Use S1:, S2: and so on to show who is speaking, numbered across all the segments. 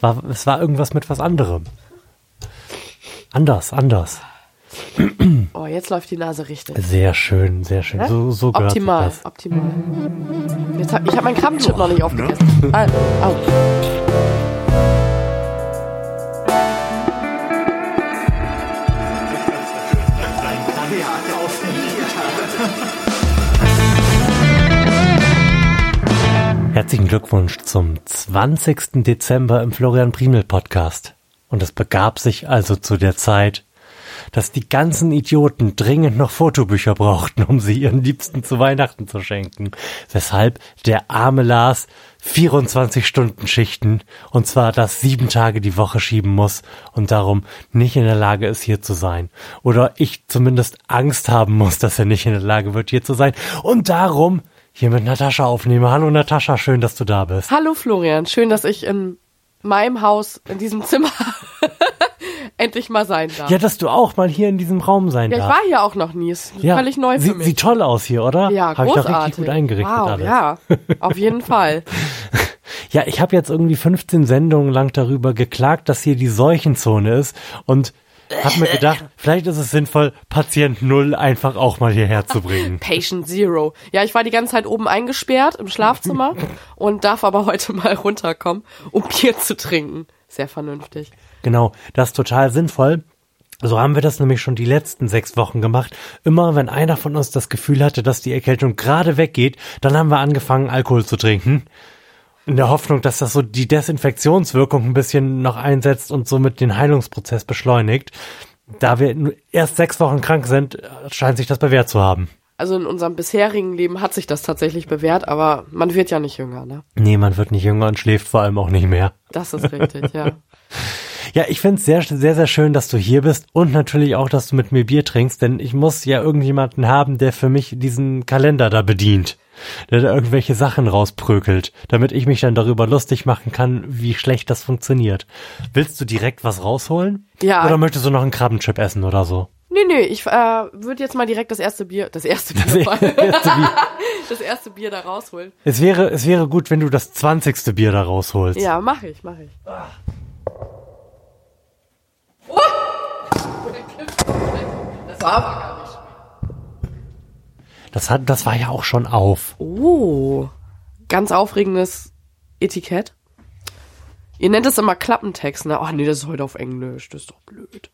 S1: war, es war irgendwas mit was anderem. Anders, anders.
S2: Oh, jetzt läuft die Nase richtig.
S1: Sehr schön, sehr schön. So, so gehört sich
S2: Optimal,
S1: das.
S2: optimal. Jetzt hab, ich habe meinen Krabbenchip noch nicht aufgegessen. Ah, au.
S1: Herzlichen Glückwunsch zum 20. Dezember im Florian Primel Podcast. Und es begab sich also zu der Zeit, dass die ganzen Idioten dringend noch Fotobücher brauchten, um sie ihren Liebsten zu Weihnachten zu schenken. Weshalb der arme Lars 24 Stunden Schichten und zwar das sieben Tage die Woche schieben muss und darum nicht in der Lage ist, hier zu sein. Oder ich zumindest Angst haben muss, dass er nicht in der Lage wird, hier zu sein. Und darum hier mit Natascha aufnehme. Hallo Natascha, schön, dass du da bist.
S2: Hallo Florian, schön, dass ich in meinem Haus, in diesem Zimmer endlich mal sein darf.
S1: Ja, dass du auch mal hier in diesem Raum sein
S2: Ja, ich
S1: darfst.
S2: war hier auch noch nie. Ist
S1: Ja,
S2: völlig neu für
S1: sieht,
S2: mich.
S1: sieht toll aus hier, oder?
S2: ja,
S1: Hab ich doch
S2: großartig.
S1: richtig gut eingerichtet
S2: wow,
S1: alles.
S2: ja, auf jeden Fall.
S1: Ja, ich habe jetzt irgendwie 15 Sendungen lang darüber geklagt, dass hier die Seuchenzone ist und hab mir gedacht, vielleicht ist es sinnvoll, Patient Null einfach auch mal hierher zu bringen.
S2: Patient Zero. Ja, ich war die ganze Zeit oben eingesperrt im Schlafzimmer und darf aber heute mal runterkommen, um Bier zu trinken. Sehr vernünftig.
S1: Genau, das ist total sinnvoll. So haben wir das nämlich schon die letzten sechs Wochen gemacht. Immer wenn einer von uns das Gefühl hatte, dass die Erkältung gerade weggeht, dann haben wir angefangen, Alkohol zu trinken. In der Hoffnung, dass das so die Desinfektionswirkung ein bisschen noch einsetzt und somit den Heilungsprozess beschleunigt. Da wir erst sechs Wochen krank sind, scheint sich das bewährt zu haben.
S2: Also in unserem bisherigen Leben hat sich das tatsächlich bewährt, aber man wird ja nicht jünger, ne?
S1: Nee, man wird nicht jünger und schläft vor allem auch nicht mehr.
S2: Das ist richtig, ja.
S1: Ja, ich find's sehr, sehr, sehr schön, dass du hier bist und natürlich auch, dass du mit mir Bier trinkst, denn ich muss ja irgendjemanden haben, der für mich diesen Kalender da bedient. Der da irgendwelche Sachen rausprökelt, damit ich mich dann darüber lustig machen kann, wie schlecht das funktioniert. Willst du direkt was rausholen?
S2: Ja.
S1: Oder möchtest du noch einen Krabbenchip essen oder so?
S2: Nee, nee, ich äh, würde jetzt mal direkt das erste Bier, das erste Bier,
S1: Das erste Bier.
S2: das erste Bier da rausholen.
S1: Es wäre, es wäre gut, wenn du das zwanzigste Bier da rausholst.
S2: Ja, mache ich, mache ich. Das war aber.
S1: Das hat, das war ja auch schon auf.
S2: Oh, ganz aufregendes Etikett. Ihr nennt es immer Klappentext, ne? Oh nee, das ist heute auf Englisch, das ist doch blöd.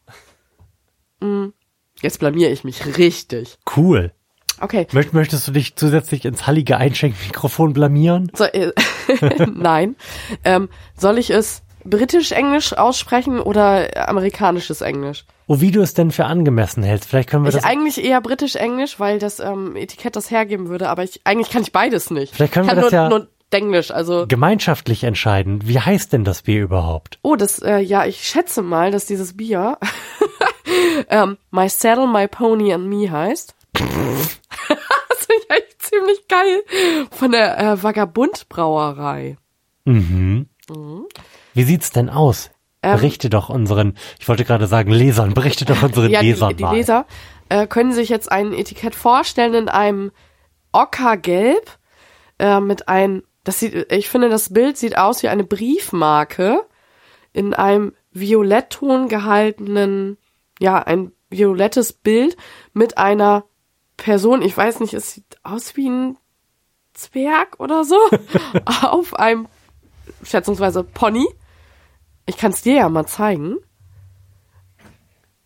S2: Hm. Jetzt blamier ich mich richtig.
S1: Cool.
S2: Okay.
S1: Möcht, möchtest du dich zusätzlich ins hallige Einschenkmikrofon blamieren?
S2: So, äh, nein. Ähm, soll ich es britisch-englisch aussprechen oder amerikanisches Englisch?
S1: Oh, wie du es denn für angemessen hältst. Vielleicht können wir
S2: Ich
S1: das.
S2: eigentlich eher britisch-englisch, weil das ähm, Etikett das hergeben würde, aber ich eigentlich kann ich beides nicht.
S1: Vielleicht können wir das
S2: nur,
S1: ja-
S2: nur Denglisch, also
S1: gemeinschaftlich entscheiden. Wie heißt denn das Bier überhaupt?
S2: oh, das äh, ja, ich schätze mal, dass dieses Bier ähm, My Saddle, My Pony and Me heißt. das finde ich eigentlich ziemlich geil von der äh, Vagabund Brauerei.
S1: Mhm. Wie sieht's denn aus?
S2: Ähm,
S1: berichte doch unseren, ich wollte gerade sagen Lesern, berichte doch unseren
S2: Ja,
S1: Lesern
S2: die, die
S1: mal.
S2: Leser äh, können sich jetzt ein Etikett vorstellen in einem Ockergelb äh, mit einem, das sieht, ich finde, das Bild sieht aus wie eine Briefmarke in einem Violettton gehaltenen, ja, ein violettes Bild mit einer Person, ich weiß nicht, es sieht aus wie ein Zwerg oder so, auf einem schätzungsweise Pony. Ich kann es dir ja mal zeigen.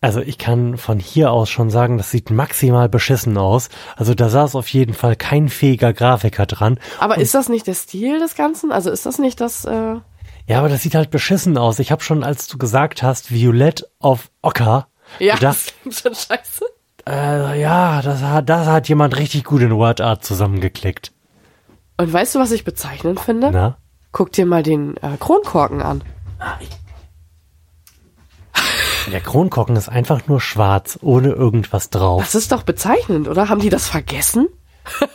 S1: Also ich kann von hier aus schon sagen, das sieht maximal beschissen aus. Also da saß auf jeden Fall kein fähiger Grafiker dran.
S2: Aber ist das nicht der Stil des Ganzen? Also ist das nicht das, äh,
S1: Ja, aber das sieht halt beschissen aus. Ich habe schon, als du gesagt hast, Violett auf Ocker,
S2: ja,
S1: gedacht,
S2: das ist schon scheiße.
S1: äh, ja, das hat, das hat jemand richtig gut in WordArt zusammengeklickt.
S2: Und weißt du, was ich bezeichnend finde?
S1: Na?
S2: Guck dir mal den äh, Kronkorken an.
S1: Der Kronkorken ist einfach nur schwarz, ohne irgendwas drauf.
S2: Das ist doch bezeichnend, oder? Haben die das vergessen?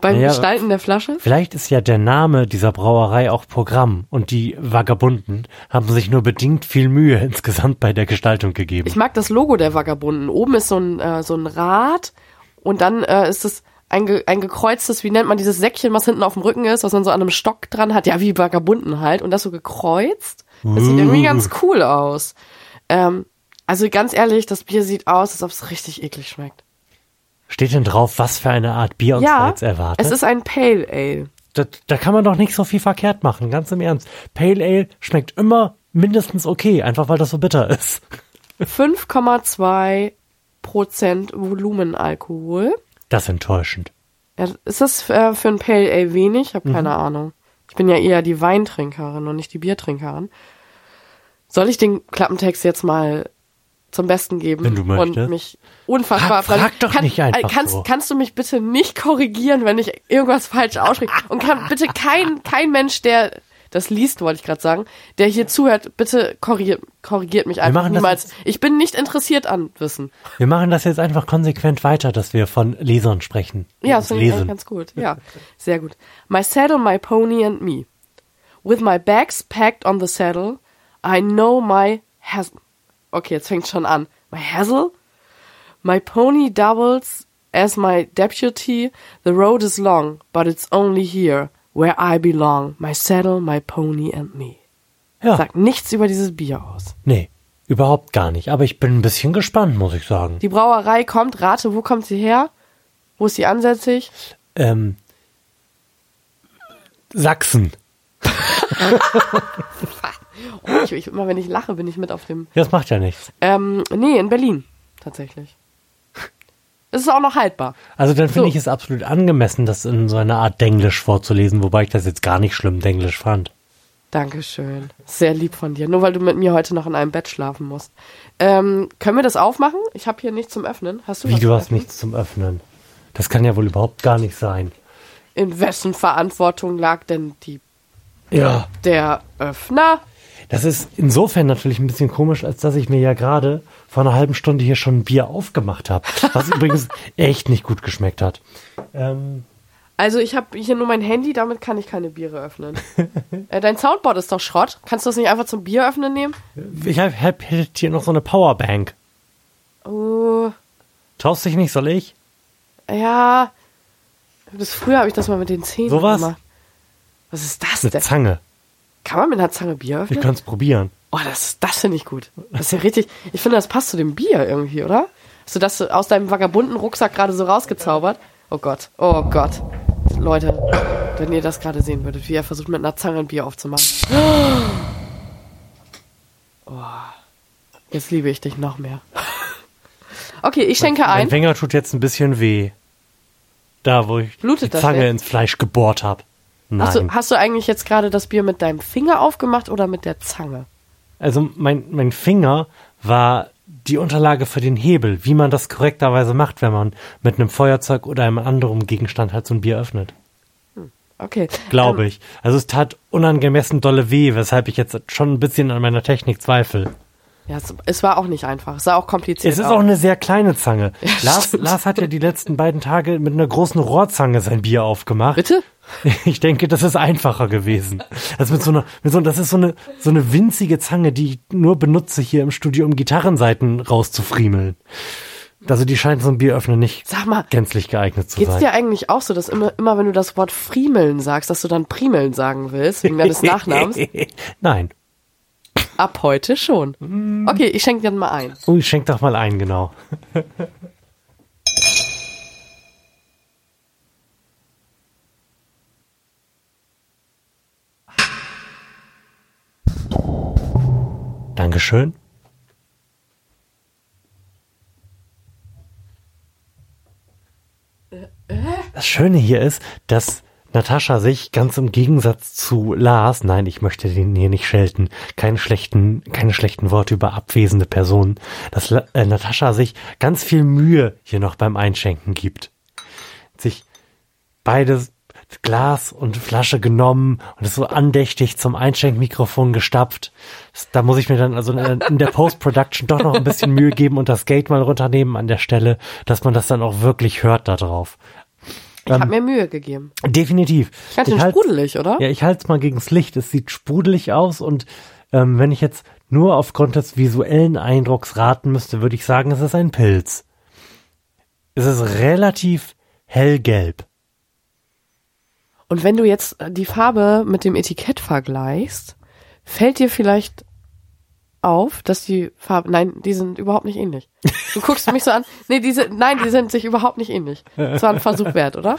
S2: Beim
S1: Ja,
S2: Gestalten der Flasche?
S1: Vielleicht ist ja der Name dieser Brauerei auch Programm und die Vagabunden haben sich nur bedingt viel Mühe insgesamt bei der Gestaltung gegeben.
S2: Ich mag das Logo der Vagabunden. Oben ist so ein, äh, so ein Rad und dann äh, ist es ein, ge, ein gekreuztes, wie nennt man dieses Säckchen, was hinten auf dem Rücken ist, was man so an einem Stock dran hat, ja, wie Vagabunden halt, und das so gekreuzt. Das sieht irgendwie ganz cool aus. Ähm, also ganz ehrlich, das Bier sieht aus, als ob es richtig eklig schmeckt.
S1: Steht denn drauf, was für eine Art Bier uns da
S2: Ja,
S1: jetzt erwartet?
S2: es ist ein Pale Ale.
S1: da, da kann man doch nicht so viel verkehrt machen, ganz im Ernst. Pale Ale schmeckt immer mindestens okay, einfach weil das so bitter ist.
S2: 5,2 Prozent Volumenalkohol.
S1: Das ist enttäuschend.
S2: Ja, ist das äh, für ein Pale Ale wenig? Ich habe keine
S1: Mhm.
S2: Ahnung. Ich bin ja eher die Weintrinkerin und nicht die Biertrinkerin. Soll ich den Klappentext jetzt mal zum Besten geben
S1: Wenn du möchtest.
S2: und mich unfassbar
S1: Frag- frag doch nicht einfach
S2: äh, kannst,
S1: so.
S2: kannst du mich bitte nicht korrigieren, wenn ich irgendwas falsch ausspreche? Und kann bitte kein, kein Mensch, der das liest, wollte ich gerade sagen, der hier zuhört, bitte korrigiert, korrigiert mich einfach niemals. Ich bin nicht interessiert an Wissen.
S1: Wir machen das jetzt einfach konsequent weiter, dass wir von Lesern sprechen.
S2: Ja, das finde ich ganz gut. Ja, sehr gut. My saddle, my pony and me. With my bags packed on the saddle, I know my has. Okay, jetzt fängt schon an. My hassle? My pony doubles as my deputy. The road is long, but it's only here where I belong. My saddle, my pony and me.
S1: Ja,
S2: Sagt nichts über dieses Bier aus.
S1: nee, überhaupt gar nicht. Aber ich bin ein bisschen gespannt, muss ich sagen.
S2: Die Brauerei kommt, rate, wo kommt sie her? Wo ist sie ansässig?
S1: Ähm, Sachsen.
S2: Oh, ich, ich, immer wenn ich lache, bin ich mit auf dem
S1: Das macht ja nichts.
S2: Ähm, nee, in Berlin. Tatsächlich. Es ist auch noch haltbar.
S1: Also dann finde
S2: So.
S1: ich es absolut angemessen, das in so einer Art Denglisch vorzulesen, wobei ich das jetzt gar nicht schlimm Denglisch fand.
S2: Dankeschön. Sehr lieb von dir. Nur weil du mit mir heute noch in einem Bett schlafen musst. Ähm, können wir das aufmachen? Ich habe hier nichts zum Öffnen. Hast du
S1: Wie,
S2: was
S1: du hast
S2: Öffnen?
S1: nichts zum Öffnen. Das kann ja wohl überhaupt gar nicht sein.
S2: In wessen Verantwortung lag denn die,
S1: Ja.
S2: der Öffner?
S1: Das ist insofern natürlich ein bisschen komisch, als dass ich mir ja gerade vor einer halben Stunde hier schon ein Bier aufgemacht habe. Was übrigens echt nicht gut geschmeckt hat. Ähm,
S2: Also ich habe hier nur mein Handy, damit kann ich keine Biere öffnen. äh, dein Soundboard ist doch Schrott. Kannst du das nicht einfach zum Bier öffnen nehmen?
S1: ich habe hab hier noch so eine Powerbank.
S2: Oh,
S1: Traust dich nicht, soll ich?
S2: ja. Bis früher habe ich das mal mit den Zähnen
S1: Sowas?
S2: gemacht. Was ist das
S1: Eine
S2: denn?
S1: Zange.
S2: Kann man mit einer Zange Bier
S1: Wir
S2: öffnen?
S1: können es probieren.
S2: Oh, das, das finde ich gut. Das ist ja richtig. Ich finde, das passt zu dem Bier irgendwie, oder? Hast du das aus deinem vagabunden Rucksack gerade so rausgezaubert? Oh Gott, oh Gott. Leute, wenn ihr das gerade sehen würdet, wie er versucht mit einer Zange ein Bier aufzumachen. Oh, jetzt liebe ich dich noch mehr. Okay, ich schenke
S1: Mein
S2: ein.
S1: Finger tut jetzt ein bisschen weh. Da, wo ich
S2: Blutet
S1: die Zange ins Fleisch gebohrt habe. Nein.
S2: Hast du, hast du eigentlich jetzt gerade das Bier mit deinem Finger aufgemacht oder mit der Zange?
S1: Also mein, mein Finger war die Unterlage für den Hebel, wie man das korrekterweise macht, wenn man mit einem Feuerzeug oder einem anderen Gegenstand halt so ein Bier öffnet.
S2: Okay.
S1: Glaube
S2: Ähm,
S1: ich. Also es tat unangemessen dolle weh, weshalb ich jetzt schon ein bisschen an meiner Technik zweifle.
S2: Ja, es, es war auch nicht einfach. Es sah auch kompliziert
S1: Es ist
S2: aus.
S1: auch eine sehr kleine Zange. Lars,
S2: stimmt.
S1: Lars hat ja die letzten beiden Tage mit einer großen Rohrzange sein Bier aufgemacht.
S2: Bitte?
S1: Ich denke, das ist einfacher gewesen. Also mit so einer, mit so, das ist so eine, so eine winzige Zange, die ich nur benutze hier im Studio, um Gitarrenseiten rauszufriemeln. Also die scheint so ein Bieröffner nicht
S2: Sag mal,
S1: gänzlich geeignet zu
S2: Geht's
S1: sein.
S2: dir eigentlich auch so, dass immer, immer wenn du das Wort Friemeln sagst, dass du dann Primeln sagen willst, wegen deines Nachnamens?
S1: Nein.
S2: Ab heute schon. Okay, ich schenke dir mal ein.
S1: Oh, ich schenk doch mal ein, genau. Dankeschön. Das Schöne hier ist, dass Natascha sich ganz im Gegensatz zu Lars, nein, ich möchte den hier nicht schelten, keine schlechten, keine schlechten Worte über abwesende Personen, dass äh, Natascha sich ganz viel Mühe hier noch beim Einschenken gibt. Sich beides Glas und Flasche genommen und ist so andächtig zum Einschenkmikrofon gestapft. Da muss ich mir dann also in, in der Post-Production doch noch ein bisschen Mühe geben und das Gate mal runternehmen an der Stelle, dass man das dann auch wirklich hört da drauf.
S2: Ich habe mir Mühe gegeben.
S1: Definitiv.
S2: Ganz schön
S1: Ich halt-
S2: sprudelig, oder?
S1: Ja, ich halte es mal gegens Licht. Es sieht sprudelig aus und ähm, wenn ich jetzt nur aufgrund des visuellen Eindrucks raten müsste, würde ich sagen, es ist ein Pilz. Es ist relativ hellgelb.
S2: Und wenn du jetzt die Farbe mit dem Etikett vergleichst, fällt dir vielleicht auf, dass die Farbe, nein, die sind überhaupt nicht ähnlich. Du guckst mich so an, nee, diese, nein, die sind sich überhaupt nicht ähnlich. Das war ein Versuch wert, oder?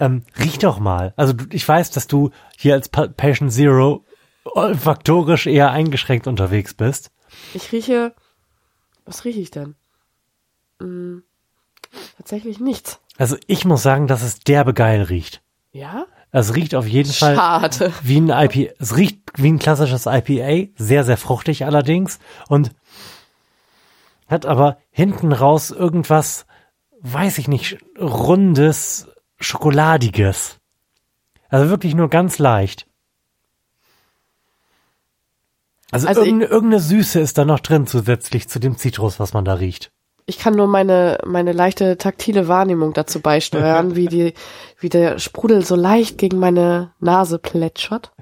S1: Ähm, riech doch mal. Also ich weiß, dass du hier als Pa- Patient Zero olfaktorisch eher eingeschränkt unterwegs bist.
S2: Ich rieche, was rieche ich denn? Hm, tatsächlich nichts.
S1: Also ich muss sagen, dass es derbe geil riecht.
S2: Ja?
S1: Es riecht auf jeden Fall
S2: Schade.
S1: wie ein IPA. Es riecht wie ein klassisches IPA, sehr, sehr fruchtig allerdings und hat aber hinten raus irgendwas, weiß ich nicht, rundes, schokoladiges. Also wirklich nur ganz leicht. Also,
S2: Also
S1: irgendeine, irgendeine Süße ist da noch drin zusätzlich zu dem Zitrus, was man da riecht.
S2: Ich kann nur meine, meine leichte taktile Wahrnehmung dazu beisteuern, wie die, wie der Sprudel so leicht gegen meine Nase plätschert,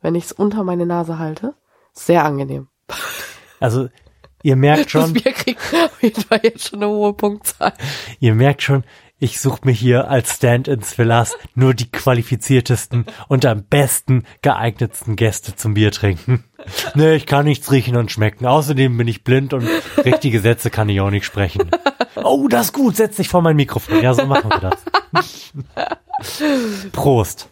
S2: wenn ich es unter meine Nase halte. Sehr angenehm.
S1: Also ihr merkt
S2: Das
S1: schon,
S2: Bier kriegt auf jeden Fall jetzt schon eine hohe Punktzahl.
S1: Ihr merkt schon, ich suche mir hier als Stand-ins für Lars nur die qualifiziertesten und am besten geeignetsten Gäste zum Bier trinken. Nee, ich kann nichts riechen und schmecken. Außerdem bin ich blind und richtige Sätze kann ich auch nicht sprechen. Oh, das ist gut. Setz dich vor mein Mikrofon. Ja, so machen wir das. Prost.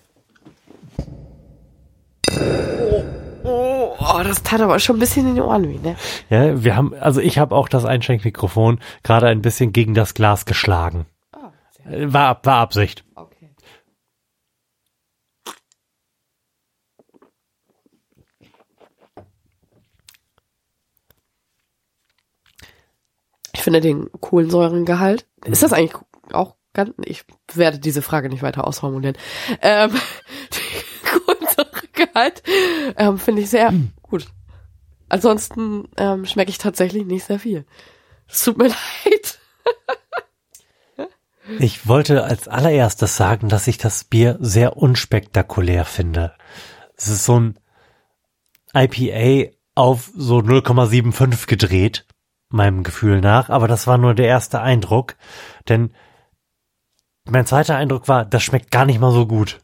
S2: Oh, oh, das tat aber schon ein bisschen in die Ohren weh, ne?
S1: Ja, wir haben, also ich habe auch das Einschenkmikrofon gerade ein bisschen gegen das Glas geschlagen. Äh, War, war Absicht.
S2: okay. Ich finde den Kohlensäurengehalt. Ist das eigentlich auch ganz. Ich werde diese Frage nicht weiter ausformulieren. Ähm, den Kohlensäuregehalt ähm, finde ich sehr gut. Ansonsten ähm, schmecke ich tatsächlich nicht sehr viel. Es tut mir leid.
S1: Ich wollte als allererstes sagen, dass ich das Bier sehr unspektakulär finde. Es ist so ein IPA auf so 0,75 gedreht, meinem Gefühl nach, aber das war nur der erste Eindruck, denn mein zweiter Eindruck war, das schmeckt gar nicht mal so gut.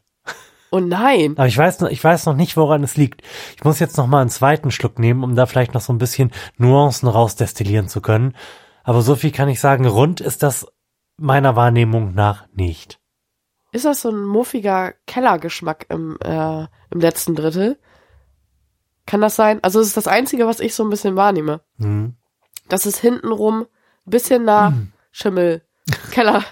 S2: Oh nein.
S1: Aber ich weiß noch, ich weiß noch nicht, woran es liegt. Ich muss jetzt noch mal einen zweiten Schluck nehmen, um da vielleicht noch so ein bisschen Nuancen rausdestillieren zu können. Aber so viel kann ich sagen, rund ist das meiner Wahrnehmung nach nicht.
S2: Ist das so ein muffiger Kellergeschmack im, äh, im letzten Drittel? Kann das sein? Also es ist das Einzige, was ich so ein bisschen wahrnehme.
S1: Hm.
S2: Dass es hintenrum ein bisschen nach Schimmel, Keller,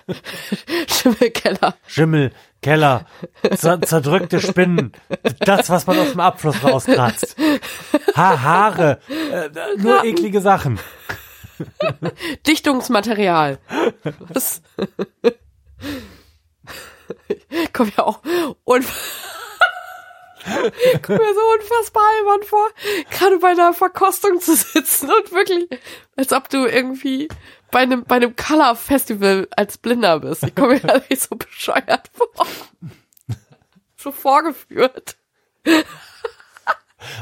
S2: Schimmelkeller.
S1: Schimmel, Keller, zer zerdrückte Spinnen, das, was man aus dem Abfluss rauskratzt. Ha Haare, äh, nur eklige Sachen.
S2: Dichtungsmaterial. Was? Kommt ja auch un Kommt mir so unfassbar albern vor, gerade bei einer Verkostung zu sitzen und wirklich, als ob du irgendwie bei einem, bei einem Color Festival als Blinder bist. Ich komme mir da nicht so bescheuert vor. So vorgeführt.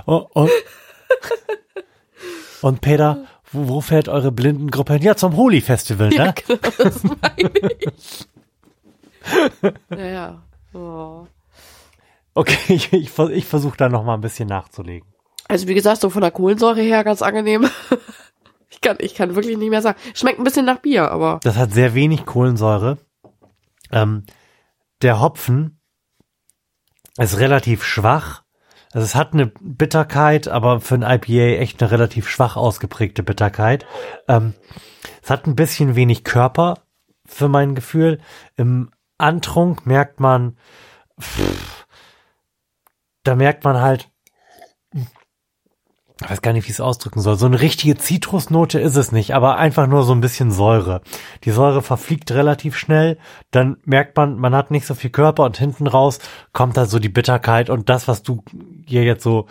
S1: Oh, und, und Peter, wo, wo fährt eure Blindengruppe hin? Ja, zum Holy Festival,
S2: Ja,
S1: ne?
S2: genau, das meine ich. Naja. Oh.
S1: Okay, ich, ich, ich versuche da noch mal ein bisschen nachzulegen.
S2: Also wie gesagt, so von der Kohlensäure her ganz angenehm. Ich kann, ich kann wirklich nicht mehr sagen. Schmeckt ein bisschen nach Bier, aber
S1: Das hat sehr wenig Kohlensäure. Ähm, der Hopfen ist relativ schwach. Also es hat eine Bitterkeit, aber für ein IPA echt eine relativ schwach ausgeprägte Bitterkeit. Ähm, es hat ein bisschen wenig Körper für mein Gefühl. Im Antrunk merkt man, pff, da merkt man halt, ich weiß gar nicht, wie ich es ausdrücken soll. So eine richtige Zitrusnote ist es nicht, aber einfach nur so ein bisschen Säure. Die Säure verfliegt relativ schnell, dann merkt man, man hat nicht so viel Körper und hinten raus kommt da so die Bitterkeit und das, was du hier jetzt so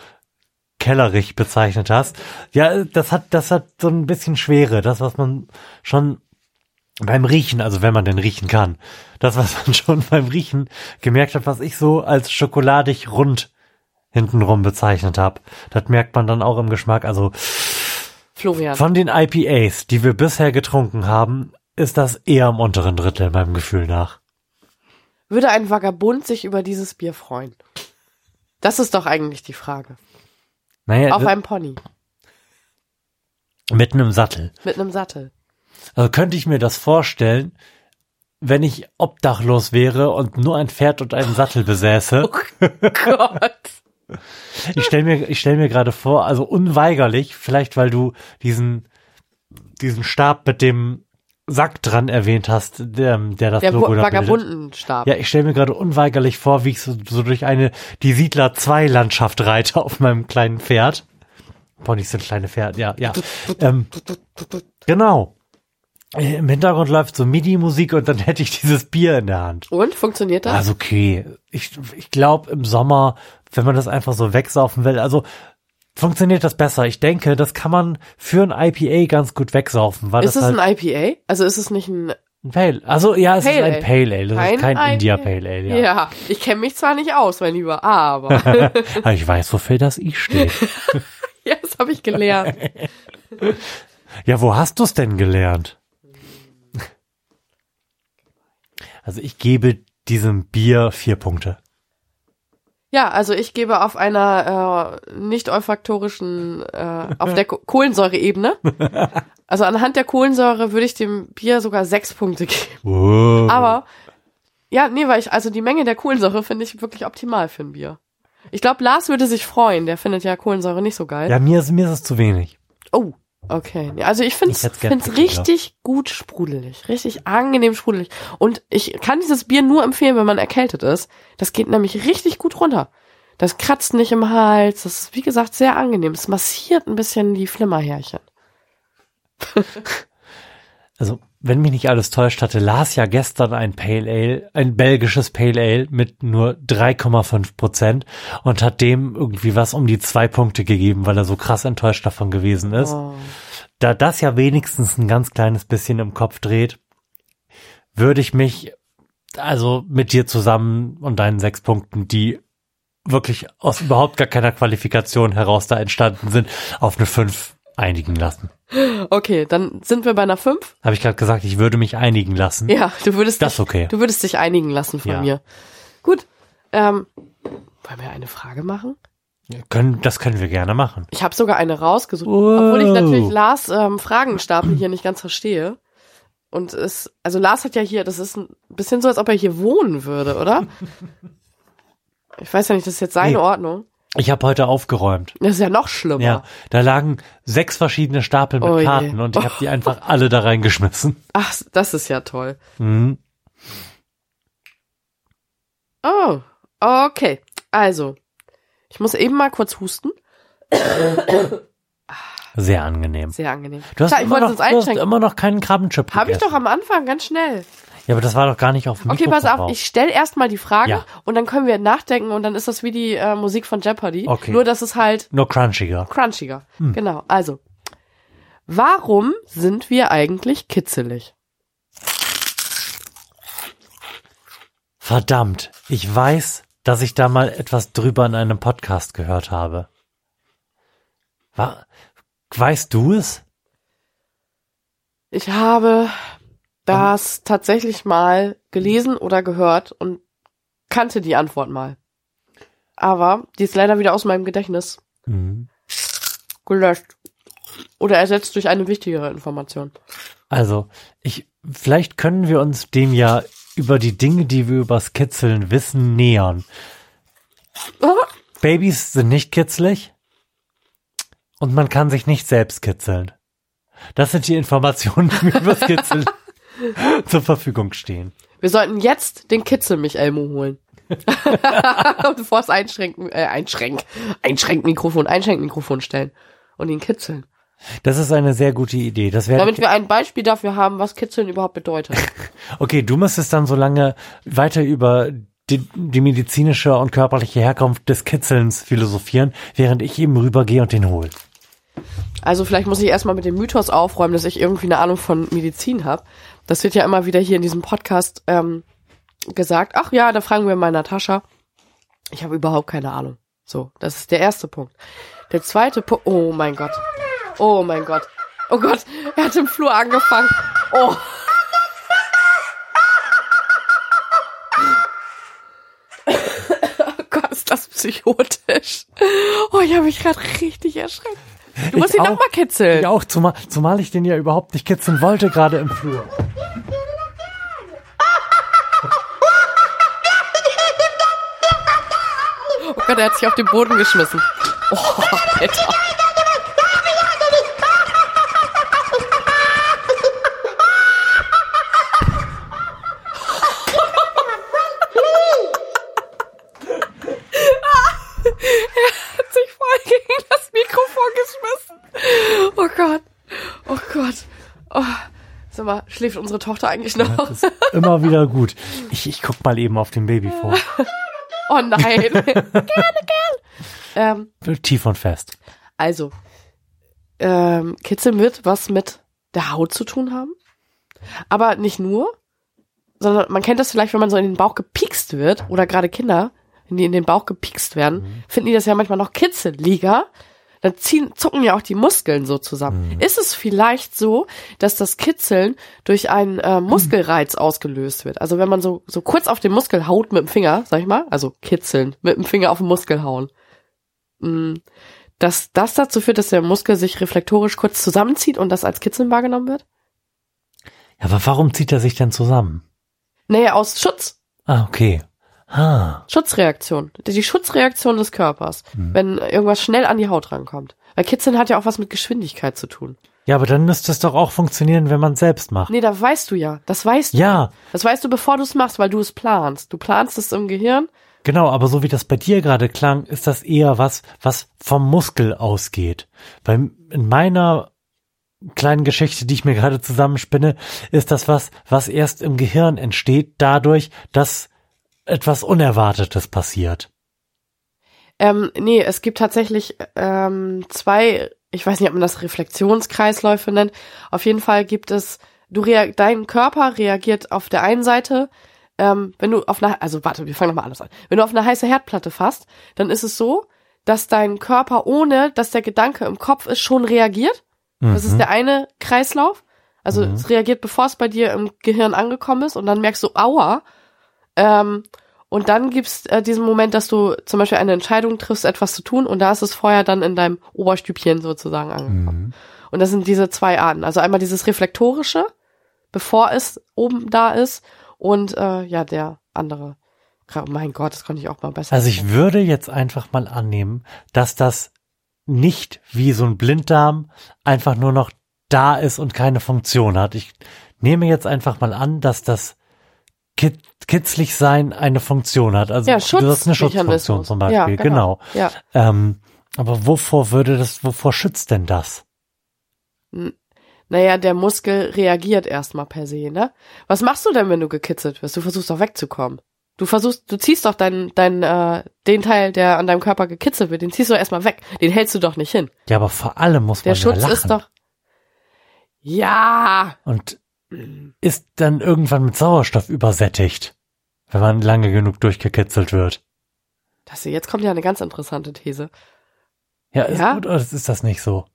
S1: kellerig bezeichnet hast. Ja, das hat, das hat so ein bisschen Schwere, das, was man schon beim Riechen, also wenn man denn riechen kann, das, was man schon beim Riechen gemerkt hat, was ich so als schokoladig rund hintenrum bezeichnet habe. Das merkt man dann auch im Geschmack. Also
S2: Florian.
S1: von den IPAs, die wir bisher getrunken haben, ist das eher im unteren Drittel meinem Gefühl nach.
S2: Würde ein Vagabund sich über dieses Bier freuen? Das ist doch eigentlich die Frage.
S1: Naja,
S2: Auf einem Pony.
S1: mit einem Sattel.
S2: Mit einem Sattel.
S1: Also könnte ich mir das vorstellen, wenn ich obdachlos wäre und nur ein Pferd und einen Sattel besäße.
S2: Gott.
S1: Ich stelle mir, ich stell mir gerade vor, also unweigerlich, vielleicht weil du diesen, diesen Stab mit dem Sack dran erwähnt hast, der, der das
S2: Der
S1: Logo da.
S2: Vagabundenstab.
S1: Ja, ich stelle mir gerade unweigerlich vor, wie ich so, so durch eine die Siedler 2 Landschaft reite auf meinem kleinen Pferd. Ponys sind kleine Pferde, ja, ja. Ähm, genau. Äh, Im Hintergrund läuft so MIDI-Musik und dann hätte ich dieses Bier in der Hand.
S2: Und funktioniert das?
S1: Also okay. Ich, ich glaube im Sommer, wenn man das einfach so wegsaufen will, also funktioniert das besser. Ich denke, das kann man für ein IPA ganz gut wegsaufen, weil
S2: ist
S1: das
S2: es
S1: halt
S2: ein IPA? Also ist es nicht ein
S1: ein Pale. Also ja, es
S2: Pale
S1: ist ein
S2: Ale.
S1: Pale Ale. Das ist kein
S2: IPA?
S1: India Pale Ale,
S2: Ja,
S1: ja.
S2: ich kenne mich zwar nicht aus, mein Lieber, aber
S1: Aber ich weiß, wofür das I steht.
S2: ja, das habe ich gelernt.
S1: Ja, wo hast du es denn gelernt? Also ich gebe diesem Bier vier Punkte.
S2: Ja, also ich gebe auf einer äh, nicht olfaktorischen, äh, auf der Ko- Kohlensäureebene, also anhand der Kohlensäure würde ich dem Bier sogar sechs Punkte geben.
S1: Wow.
S2: Aber ja, nee, weil ich, also die Menge der Kohlensäure finde ich wirklich optimal für ein Bier. Ich glaube, Lars würde sich freuen, der findet ja Kohlensäure nicht so geil.
S1: ja, mir ist, mir ist es zu wenig.
S2: Oh, okay. Also ich finde
S1: Ich
S2: es richtig gut sprudelig, richtig angenehm sprudelig. Und ich kann dieses Bier nur empfehlen, wenn man erkältet ist. Das geht nämlich richtig gut runter. Das kratzt nicht im Hals. Das ist, wie gesagt, sehr angenehm. Es massiert ein bisschen die Flimmerhärchen.
S1: Also, wenn mich nicht alles täuscht, hatte Lars ja gestern ein Pale Ale, ein belgisches Pale Ale mit nur 3,5 Prozent und hat dem irgendwie was um die zwei Punkte gegeben, weil er so krass enttäuscht davon gewesen ist.
S2: Oh.
S1: Da das ja wenigstens ein ganz kleines bisschen im Kopf dreht, würde ich mich also mit dir zusammen und deinen sechs Punkten, die wirklich aus überhaupt gar keiner Qualifikation heraus da entstanden sind, auf eine fünf einigen lassen.
S2: Okay, dann sind wir bei einer 5.
S1: Habe ich gerade gesagt, ich würde mich einigen lassen.
S2: Ja, du würdest
S1: Das
S2: dich,
S1: okay.
S2: du würdest dich einigen lassen von
S1: Ja.
S2: mir. Gut. Ähm, wollen wir eine Frage machen?
S1: Können, das können wir gerne machen.
S2: Ich habe sogar eine rausgesucht,
S1: Wow.
S2: obwohl ich natürlich Lars ähm, Fragenstapel hier nicht ganz verstehe. Und es, also Lars hat ja hier, das ist ein bisschen so, als ob er hier wohnen würde, oder? Ich weiß ja nicht, das ist jetzt seine
S1: Nee.
S2: Ordnung.
S1: Ich habe heute aufgeräumt.
S2: Das ist ja noch schlimmer.
S1: Ja, da lagen sechs verschiedene Stapel mit
S2: Oh.
S1: Karten und ich habe die einfach alle da reingeschmissen.
S2: Ach, das ist ja toll.
S1: Mhm.
S2: Oh, okay. Also, ich muss eben mal kurz husten.
S1: Sehr angenehm.
S2: Sehr angenehm.
S1: Du hast,
S2: Klar,
S1: immer, noch, du hast immer noch keinen Krabbenchip
S2: Habe ich doch am Anfang, ganz schnell.
S1: Ja, aber das war doch gar nicht auf dem
S2: Okay, pass auf, ich stelle erstmal die Frage
S1: Ja.
S2: und dann können wir nachdenken und dann ist das wie die äh, Musik von Jeopardy.
S1: Okay.
S2: Nur, dass es halt
S1: Nur crunchiger.
S2: crunchiger.
S1: Hm.
S2: Genau, also. Warum sind wir eigentlich kitzelig?
S1: Verdammt, ich weiß, dass ich da mal etwas drüber in einem Podcast gehört habe. Wa weißt du es?
S2: Ich habe das tatsächlich mal gelesen oder gehört und kannte die Antwort mal. Aber die ist leider wieder aus meinem Gedächtnis
S1: Mhm.
S2: gelöscht. Oder ersetzt durch eine wichtigere Information.
S1: Also, ich, vielleicht können wir uns dem ja über die Dinge, die wir übers Kitzeln wissen, nähern. Babys sind nicht kitzlig und man kann sich nicht selbst kitzeln. Das sind die Informationen, die mir übers Kitzeln zur Verfügung stehen.
S2: Wir sollten jetzt den Kitzel Michaelmo holen. und vor das Einschränken, äh, Einschränk, Einschränkmikrofon, Einschränkmikrofon stellen und ihn kitzeln.
S1: Das ist eine sehr gute Idee. Das wäre
S2: Damit wir ein Beispiel dafür haben, was Kitzeln überhaupt bedeutet.
S1: okay. Du müsstest dann so lange weiter über die, die medizinische und körperliche Herkunft des Kitzelns philosophieren, während ich eben rübergehe und den hol.
S2: Also vielleicht muss ich erstmal mit dem Mythos aufräumen, dass ich irgendwie eine Ahnung von Medizin habe. Das wird ja immer wieder hier in diesem Podcast ähm, gesagt. Ach ja, da fragen wir mal Natascha. Ich habe überhaupt keine Ahnung. So, das ist der erste Punkt. Der zweite Punkt. Oh mein Gott. Oh mein Gott. Oh Gott, er hat im Flur angefangen. Oh. oh Gott, ist das psychotisch. Oh, ich habe mich gerade richtig erschreckt. Du musst
S1: Ich
S2: ihn
S1: auch.
S2: noch mal kitzeln.
S1: Ich auch, zumal, zumal ich den ja überhaupt nicht kitzeln wollte, gerade im Flur.
S2: Oh Gott, er hat sich auf den Boden geschmissen. Oh, Alter. er hat sich voll gegen das Mikrofon geschmissen. Oh Gott. Oh Gott. Oh. Sag mal, schläft unsere Tochter eigentlich noch?
S1: Ist immer wieder gut. Ich, ich guck mal eben auf den Baby vor.
S2: Oh nein. gerne, gerne. Ähm,
S1: Tief und fest.
S2: Also, ähm, Kitzeln wird was mit der Haut zu tun haben. Aber nicht nur, sondern man kennt das vielleicht, wenn man so in den Bauch gepikst wird oder gerade Kinder, wenn die in den Bauch gepikst werden, finden die das ja manchmal noch kitzeliger. Dann ziehen, zucken ja auch die Muskeln so zusammen. Ist es vielleicht so, dass das Kitzeln durch einen äh, Muskelreiz ausgelöst wird? Also wenn man so, so kurz auf den Muskel haut mit dem Finger, sag ich mal, also kitzeln, mit dem Finger auf den Muskel hauen, mh, dass das dazu führt, dass der Muskel sich reflektorisch kurz zusammenzieht und das als Kitzeln wahrgenommen wird?
S1: Ja, aber warum zieht er sich denn zusammen?
S2: Naja, aus Schutz.
S1: Ah, okay. Ah,
S2: Schutzreaktion. Die Schutzreaktion des Körpers, wenn irgendwas schnell an die Haut rankommt. Weil Kitzeln hat ja auch was mit Geschwindigkeit zu tun.
S1: ja, aber dann müsste es doch auch funktionieren, wenn man es selbst macht.
S2: Nee, da weißt du ja. Das weißt du.
S1: Ja,
S2: Das weißt du, bevor du es machst, weil du es planst. Du planst es im Gehirn.
S1: genau, aber so wie das bei dir gerade klang, ist das eher was, was vom Muskel ausgeht. Bei, in meiner kleinen Geschichte, die ich mir gerade zusammenspinne, ist das was, was erst im Gehirn entsteht, dadurch, dass etwas Unerwartetes passiert.
S2: Ähm, nee, es gibt tatsächlich ähm, zwei, ich weiß nicht, ob man das Reflexionskreisläufe nennt. Auf jeden Fall gibt es, du rea dein Körper reagiert auf der einen Seite, ähm, wenn du auf einer, also warte, wir fangen nochmal anders an. Wenn du auf eine heiße Herdplatte fasst, dann ist es so, dass dein Körper, ohne dass der Gedanke im Kopf ist, schon reagiert. Das ist der eine Kreislauf. Also
S1: Mhm.
S2: es reagiert, bevor es bei dir im Gehirn angekommen ist und dann merkst du, aua. Ähm, und dann gibt's äh, diesen Moment, dass du zum Beispiel eine Entscheidung triffst, etwas zu tun und da ist es vorher dann in deinem Oberstübchen sozusagen angekommen.
S1: Mhm.
S2: Und das sind diese zwei Arten. Also einmal dieses reflektorische, bevor es oben da ist und äh, ja, der andere. Oh mein Gott, das konnte ich auch mal besser.
S1: Also ich würde jetzt einfach mal annehmen, dass das nicht wie so ein Blinddarm einfach nur noch da ist und keine Funktion hat. Ich nehme jetzt einfach mal an, dass das kitzlig sein eine Funktion hat. Also
S2: ja,
S1: das ist eine. Schutzfunktion zum Beispiel.
S2: Ja,
S1: genau.
S2: Ja.
S1: Ähm, aber wovor würde das, wovor schützt denn das?
S2: Naja, der Muskel reagiert erstmal per se, ne? Was machst du denn, wenn du gekitzelt wirst? Du versuchst doch wegzukommen. Du versuchst, du ziehst doch deinen, deinen, äh, den Teil, der an deinem Körper gekitzelt wird, den ziehst du erstmal weg. Den hältst du doch nicht hin.
S1: Ja, aber vor allem muss
S2: Der
S1: man
S2: Schutz
S1: ja lachen.
S2: ist doch. Ja.
S1: und ist dann irgendwann mit Sauerstoff übersättigt, wenn man lange genug durchgekitzelt wird.
S2: Das hier, jetzt kommt ja eine ganz interessante These.
S1: Ja, ist,
S2: Ja?
S1: oder ist das nicht so?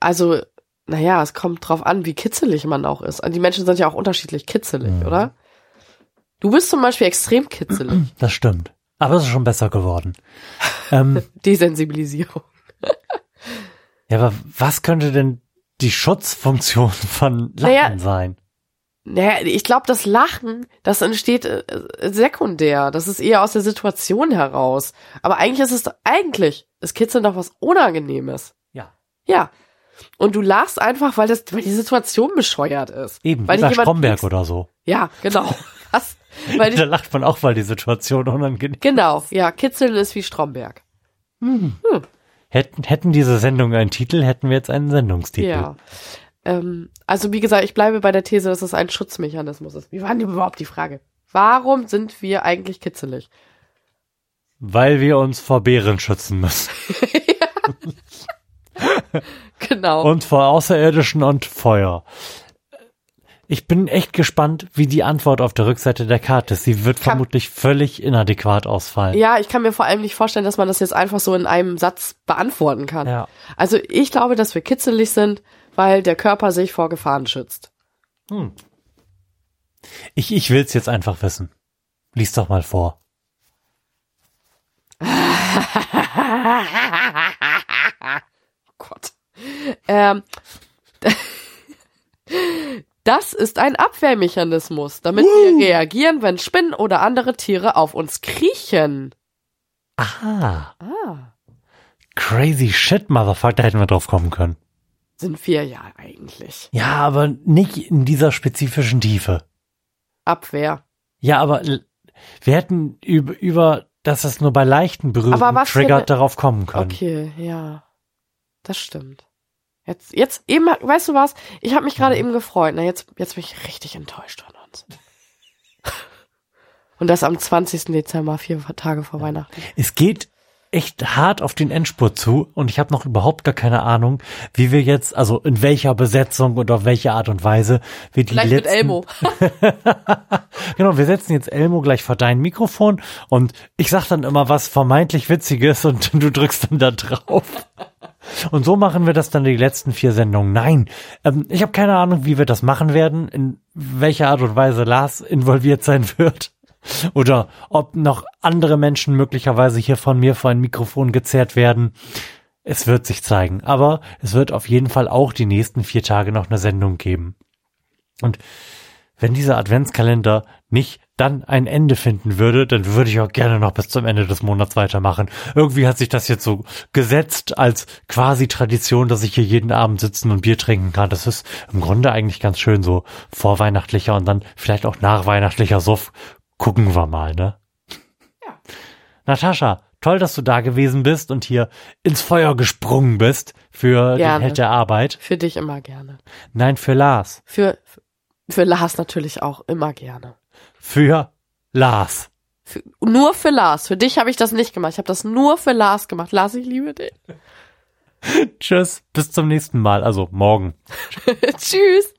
S2: Also, naja, es kommt drauf an, wie kitzelig man auch ist. Die Menschen sind ja auch unterschiedlich kitzelig,
S1: Mhm.
S2: oder? Du bist zum Beispiel extrem kitzelig.
S1: Das stimmt. Aber es ist schon besser geworden. ähm,
S2: Desensibilisierung.
S1: ja, aber was könnte denn die Schutzfunktion von Lachen
S2: Naja,
S1: sein?
S2: Naja, ich glaube, das Lachen, das entsteht äh, sekundär. Das ist eher aus der Situation heraus. Aber eigentlich ist es, eigentlich ist Kitzeln doch was Unangenehmes.
S1: Ja.
S2: Ja. Und du lachst einfach, weil das, weil die Situation bescheuert ist.
S1: Eben,
S2: weil jemand
S1: Stromberg oder so.
S2: Ja, genau. Was? Weil
S1: Da lacht man auch, weil die Situation unangenehm
S2: genau, ja, Kitzeln ist wie Stromberg.
S1: Hätten, hätten diese Sendung einen Titel, hätten wir jetzt einen Sendungstitel.
S2: Ja. Ähm, also wie gesagt, ich bleibe bei der These, dass es ein Schutzmechanismus ist. Wie war denn überhaupt die Frage? Warum sind wir eigentlich kitzelig?
S1: Weil wir uns vor Bären schützen müssen.
S2: Genau.
S1: Und vor Außerirdischen und Feuer. Ich bin echt gespannt, wie die Antwort auf der Rückseite der Karte ist. Sie wird
S2: Kann-
S1: vermutlich völlig inadäquat ausfallen.
S2: Ja, ich kann mir vor allem nicht vorstellen, dass man das jetzt einfach so in einem Satz beantworten kann.
S1: Ja.
S2: Also ich glaube, dass wir kitzelig sind, weil der Körper sich vor Gefahren schützt.
S1: Hm. Ich, ich will's jetzt einfach wissen. Lies doch mal vor.
S2: Gott. Ähm, das ist ein Abwehrmechanismus, damit wir reagieren, wenn Spinnen oder andere Tiere auf uns kriechen.
S1: Ah,
S2: Ah,
S1: crazy shit, Motherfucker, da hätten wir drauf kommen können.
S2: sind wir ja eigentlich.
S1: Ja, aber nicht in dieser spezifischen Tiefe.
S2: Abwehr.
S1: Ja, aber wir hätten über, über dass es nur bei leichten Berührungen triggert darauf kommen können.
S2: Okay, ja. Das stimmt. Jetzt, jetzt eben, weißt du was? Ich habe mich gerade eben gefreut. Na, jetzt, jetzt bin ich richtig enttäuscht von uns. Und das am 20. Dezember, vier Tage vor Weihnachten.
S1: Es geht echt hart auf den Endspurt zu und ich habe noch überhaupt gar keine Ahnung, wie wir jetzt, also in welcher Besetzung und auf welche Art und Weise wir die
S2: Vielleicht mit
S1: letzten,
S2: Elmo.
S1: Genau, wir setzen jetzt Elmo gleich vor dein Mikrofon und ich sag dann immer was vermeintlich Witziges und du drückst dann da drauf. Und so machen wir das dann die letzten vier Sendungen. Nein, ähm, ich habe keine Ahnung, wie wir das machen werden, in welcher Art und Weise Lars involviert sein wird. Oder ob noch andere Menschen möglicherweise hier von mir vor ein Mikrofon gezerrt werden. Es wird sich zeigen. Aber es wird auf jeden Fall auch die nächsten vier Tage noch eine Sendung geben. Und wenn dieser Adventskalender nicht dann ein Ende finden würde, dann würde ich auch gerne noch bis zum Ende des Monats weitermachen. Irgendwie hat sich das jetzt so gesetzt als quasi Tradition, dass ich hier jeden Abend sitzen und Bier trinken kann. Das ist im Grunde eigentlich ganz schön so vorweihnachtlicher und dann vielleicht auch nachweihnachtlicher Suff. Gucken wir mal, ne?
S2: Ja.
S1: Natascha, toll, dass du da gewesen bist und hier ins Feuer gesprungen bist für
S2: Gerne.
S1: den Held der Arbeit.
S2: Für dich immer gerne.
S1: Nein, für Lars.
S2: Für, für Lars natürlich auch immer gerne.
S1: Für Lars.
S2: Für, nur für Lars. Für dich habe ich das nicht gemacht. Ich habe das nur für Lars gemacht. Lars, ich liebe dich.
S1: Tschüss, bis zum nächsten Mal, also morgen.
S2: Tschüss.